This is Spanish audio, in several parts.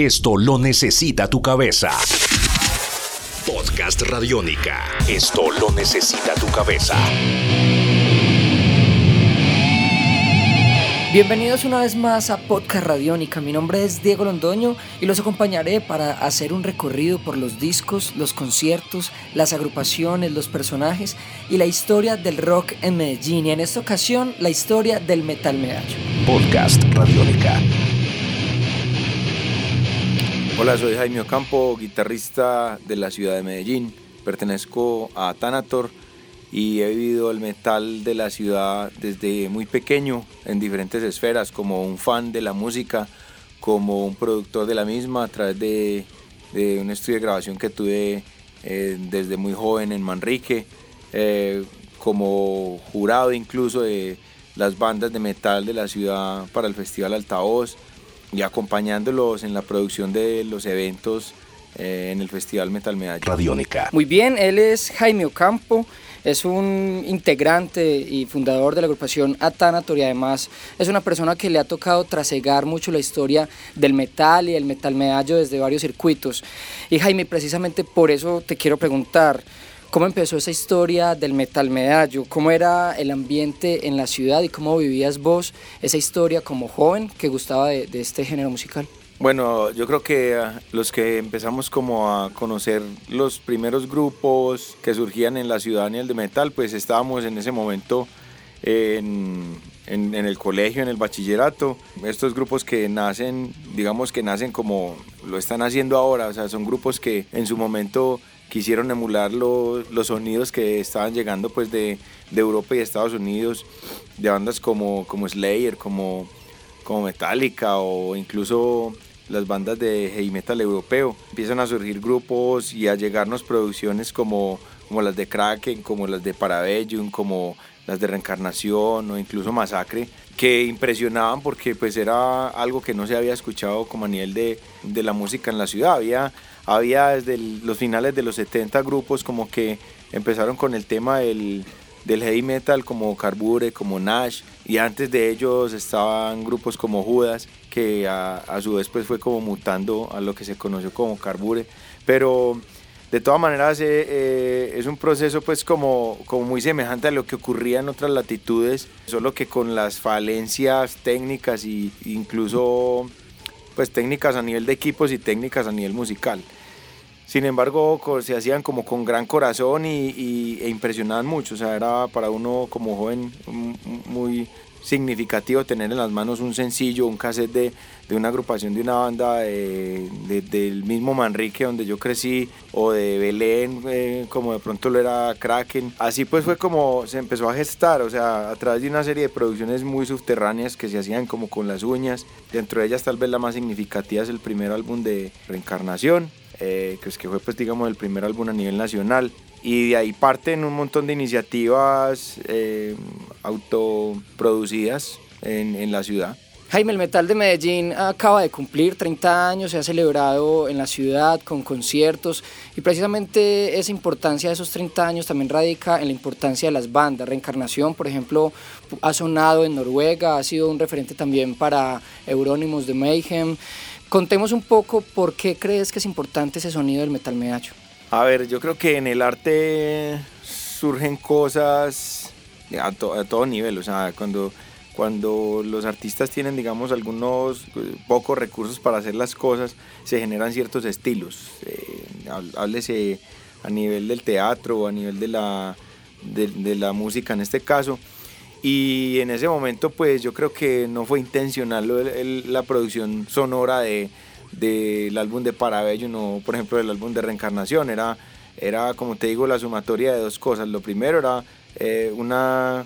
Esto lo necesita tu cabeza. Podcast Radiónica. Esto lo necesita tu cabeza. Bienvenidos una vez más a Podcast Radiónica. Mi nombre es Diego Londoño y los acompañaré para hacer un recorrido por los discos, los conciertos, las agrupaciones, los personajes y la historia del rock en Medellín. Y en esta ocasión, la historia del metal medallo. Podcast Radiónica. Hola, soy Jaime Ocampo, guitarrista de la ciudad de Medellín. Pertenezco a Tanator y he vivido el metal de la ciudad desde muy pequeño en diferentes esferas, como un fan de la música, como un productor de la misma a través de, un estudio de grabación que tuve eh, desde muy joven en Manrique, eh, como jurado incluso de las bandas de metal de la ciudad para el Festival Altavoz y acompañándolos en la producción de los eventos eh, en el Festival Metal Medallo. Radiónica. Muy bien, él es Jaime Ocampo es un integrante y fundador de la agrupación Atanator y además es una persona que le ha tocado trasegar mucho la historia del metal y el metal medallo desde varios circuitos. Y Jaime, precisamente por eso te quiero preguntar, ¿cómo empezó esa historia del metal medallo? ¿Cómo era el ambiente en la ciudad y cómo vivías vos esa historia como joven que gustaba de, este género musical? Bueno, yo creo que ah, los que empezamos como a conocer los primeros grupos que surgían en la ciudad el de metal, pues estábamos en ese momento en, en, el colegio, en el bachillerato. Estos grupos que nacen, digamos que nacen como lo están haciendo ahora, o sea, son grupos que en su momento quisieron emular los sonidos que estaban llegando pues de, de, Europa y Estados Unidos, de bandas como, como Slayer, como, como Metallica o incluso las bandas de heavy metal europeo. Empiezan a surgir grupos y a llegarnos producciones como, como las de Kraken, como las de Parabellum, como las de Reencarnación o incluso Masacre, que impresionaban porque pues era algo que no se había escuchado como a nivel de, de la música en la ciudad. Había, había desde los finales de los 70 grupos como que empezaron con el tema del, del heavy metal como Carbure, como Nash, y antes de ellos estaban grupos como Judas, que a, su vez pues fue como mutando a lo que se conoció como Carbure, pero de todas maneras eh, eh, es un proceso pues como, como muy semejante a lo que ocurría en otras latitudes, solo que con las falencias técnicas e incluso pues técnicas a nivel de equipos y técnicas a nivel musical. Sin embargo, se hacían como con gran corazón y, e impresionaban mucho. O sea, era para uno como joven muy significativo tener en las manos un sencillo, un cassette de, de una agrupación de una banda del mismo Manrique donde yo crecí o de Belén eh, como de pronto lo era Kraken. Así pues fue como se empezó a gestar, o sea, a través de una serie de producciones muy subterráneas que se hacían como con las uñas. Dentro de ellas tal vez la más significativa es el primer álbum de Reencarnación eh, que, es que fue pues digamos el primer álbum a nivel nacional y de ahí parten un montón de iniciativas eh, autoproducidas en, la ciudad. Jaime, el Metal de Medellín acaba de cumplir 30 años, se ha celebrado en la ciudad con conciertos y precisamente esa importancia de esos 30 años también radica en la importancia de las bandas. Reencarnación, por ejemplo, ha sonado en Noruega, ha sido un referente también para Eurónimos de Mayhem. Contemos un poco por qué crees que es importante ese sonido del metal medallo. A ver, yo creo que en el arte surgen cosas a, todo nivel, o sea, cuando, cuando los artistas tienen, digamos, algunos eh, pocos recursos para hacer las cosas, se generan ciertos estilos. Eh, háblese a nivel del teatro o a nivel de la, de la música en este caso. Y en ese momento, pues yo creo que no fue intencional la producción sonora de, del álbum de Parabello, no, por ejemplo, del álbum de Reencarnación. Era, era, como te digo, la sumatoria de dos cosas. Lo primero era eh, una,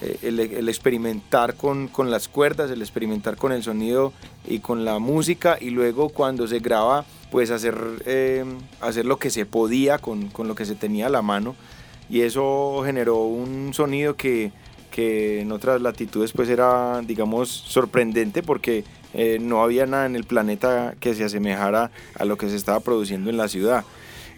eh, el, experimentar con, con, las cuerdas, el experimentar con el sonido y con la música. Y luego, cuando se graba, pues hacer, eh, hacer lo que se podía con, con lo que se tenía a la mano. Y eso generó un sonido que que en otras latitudes pues era, digamos, sorprendente porque eh, no había nada en el planeta que se asemejara a lo que se estaba produciendo en la ciudad.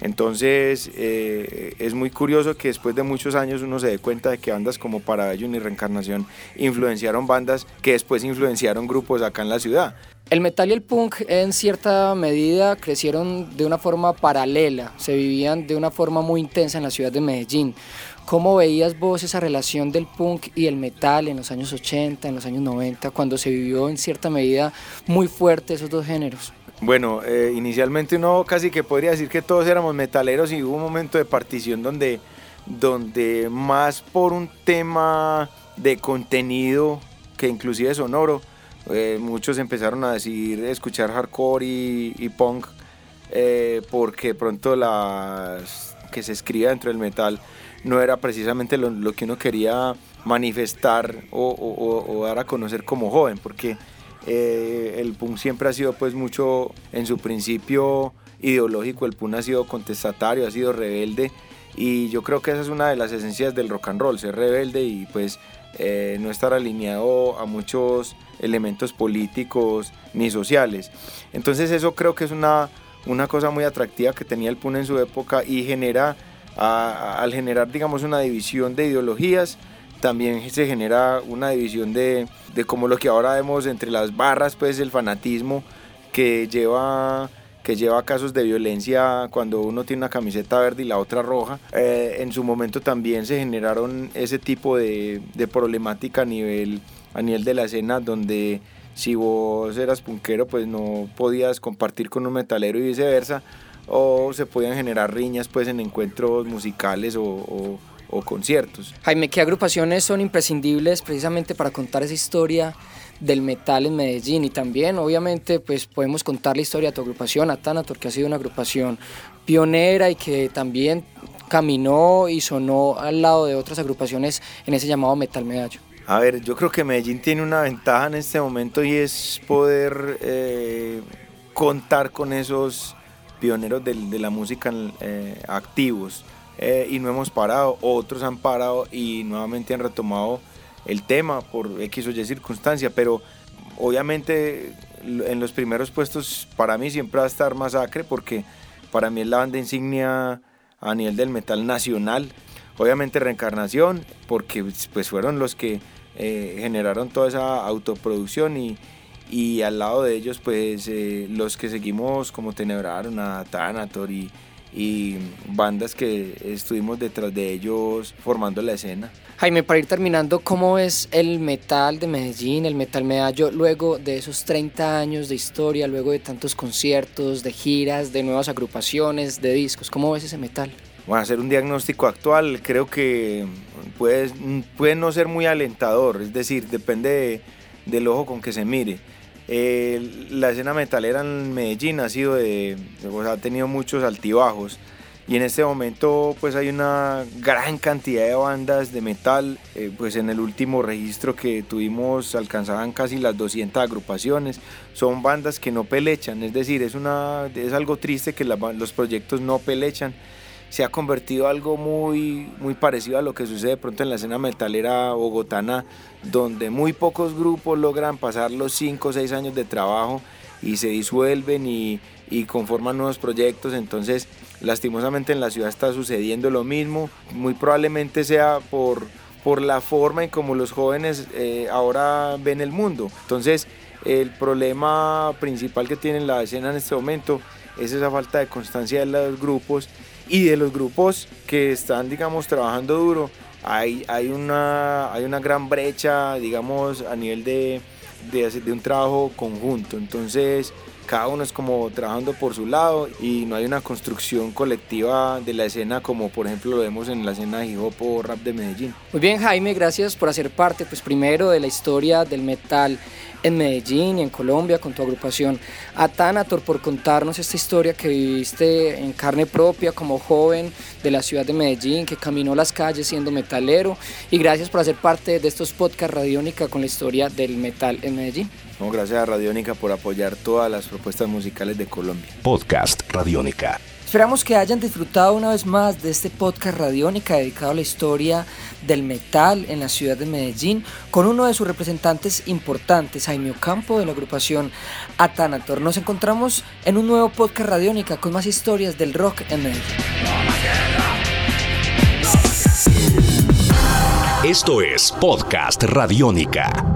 Entonces eh, es muy curioso que después de muchos años uno se dé cuenta de que bandas como Paradayun y Reencarnación influenciaron bandas que después influenciaron grupos acá en la ciudad. El metal y el punk en cierta medida crecieron de una forma paralela, se vivían de una forma muy intensa en la ciudad de Medellín. ¿Cómo veías vos esa relación del punk y el metal en los años 80, en los años 90, cuando se vivió en cierta medida muy fuerte esos dos géneros? Bueno, eh, inicialmente uno casi que podría decir que todos éramos metaleros y hubo un momento de partición donde, donde más por un tema de contenido que inclusive sonoro, eh, muchos empezaron a decidir escuchar hardcore y, punk eh, porque pronto las que se escribía dentro del metal no era precisamente lo, que uno quería manifestar o, dar a conocer como joven, porque eh, el punk siempre ha sido pues mucho en su principio ideológico, el punk ha sido contestatario, ha sido rebelde y yo creo que esa es una de las esencias del rock and roll, ser rebelde y pues eh, no estar alineado a muchos elementos políticos ni sociales. Entonces eso creo que es una, una cosa muy atractiva que tenía el punk en su época y genera al generar, digamos, una división de ideologías, también se genera una división de, de como lo que ahora vemos entre las barras, pues el fanatismo que lleva que lleva casos de violencia cuando uno tiene una camiseta verde y la otra roja. Eh, en su momento también se generaron ese tipo de, de, problemática a nivel, a nivel de la escena donde si vos eras punquero pues no podías compartir con un metalero y viceversa o se podían generar riñas pues en encuentros musicales o, conciertos. Jaime, ¿qué agrupaciones son imprescindibles precisamente para contar esa historia del metal en Medellín? Y también, obviamente, pues podemos contar la historia de tu agrupación, Atanator, que ha sido una agrupación pionera y que también caminó y sonó al lado de otras agrupaciones en ese llamado Metal Medallo. A ver, yo creo que Medellín tiene una ventaja en este momento y es poder eh, contar con esos pioneros de, la música eh, activos. Eh, y no hemos parado, otros han parado y nuevamente han retomado el tema por X o Y circunstancia, pero obviamente en los primeros puestos para mí siempre va a estar Masacre porque para mí es la banda insignia a nivel del metal nacional, obviamente Reencarnación porque pues fueron los que eh, generaron toda esa autoproducción y, y al lado de ellos pues eh, los que seguimos como Tenebraron, a Thanator y, y bandas que estuvimos detrás de ellos formando la escena. Jaime, para ir terminando, ¿cómo es el metal de Medellín, el metal medallo, luego de esos 30 años de historia, luego de tantos conciertos, de giras, de nuevas agrupaciones, de discos? ¿Cómo ves ese metal? Bueno, hacer un diagnóstico actual. Creo que puede, puede no ser muy alentador, es decir, depende del ojo con que se mire. Eh, la escena metalera en Medellín ha sido de, ha tenido muchos altibajos. Y en este momento pues hay una gran cantidad de bandas de metal, eh, pues en el último registro que tuvimos alcanzaban casi las 200 agrupaciones, son bandas que no pelechan, es decir, es, una, es algo triste que los proyectos no pelechan se ha convertido algo muy, muy parecido a lo que sucede de pronto en la escena metalera bogotana, donde muy pocos grupos logran pasar los 5 o 6 años de trabajo y se disuelven y, conforman nuevos proyectos. Entonces, lastimosamente en la ciudad está sucediendo lo mismo. Muy probablemente sea por, por la forma en como los jóvenes eh, ahora ven el mundo. Entonces, el problema principal que tiene la escena en este momento es esa falta de constancia de los grupos y de los grupos que están, digamos, trabajando duro, hay, hay, una, hay una gran brecha, digamos, a nivel de, de, de un trabajo conjunto. Entonces, cada uno es como trabajando por su lado y no hay una construcción colectiva de la escena como por ejemplo lo vemos en la escena hip hop o rap de Medellín. Muy bien Jaime, gracias por hacer parte pues primero de la historia del metal en Medellín y en Colombia con tu agrupación Atanator por contarnos esta historia que viviste en carne propia como joven de la ciudad de Medellín que caminó las calles siendo metalero y gracias por hacer parte de estos podcasts Radiónica con la historia del metal en Medellín gracias a Radiónica por apoyar todas las propuestas musicales de Colombia. Podcast Radiónica. Esperamos que hayan disfrutado una vez más de este podcast Radiónica dedicado a la historia del metal en la ciudad de Medellín con uno de sus representantes importantes, Jaime Ocampo de la agrupación Atanator. Nos encontramos en un nuevo podcast Radiónica con más historias del rock en Medellín. Esto es Podcast Radiónica.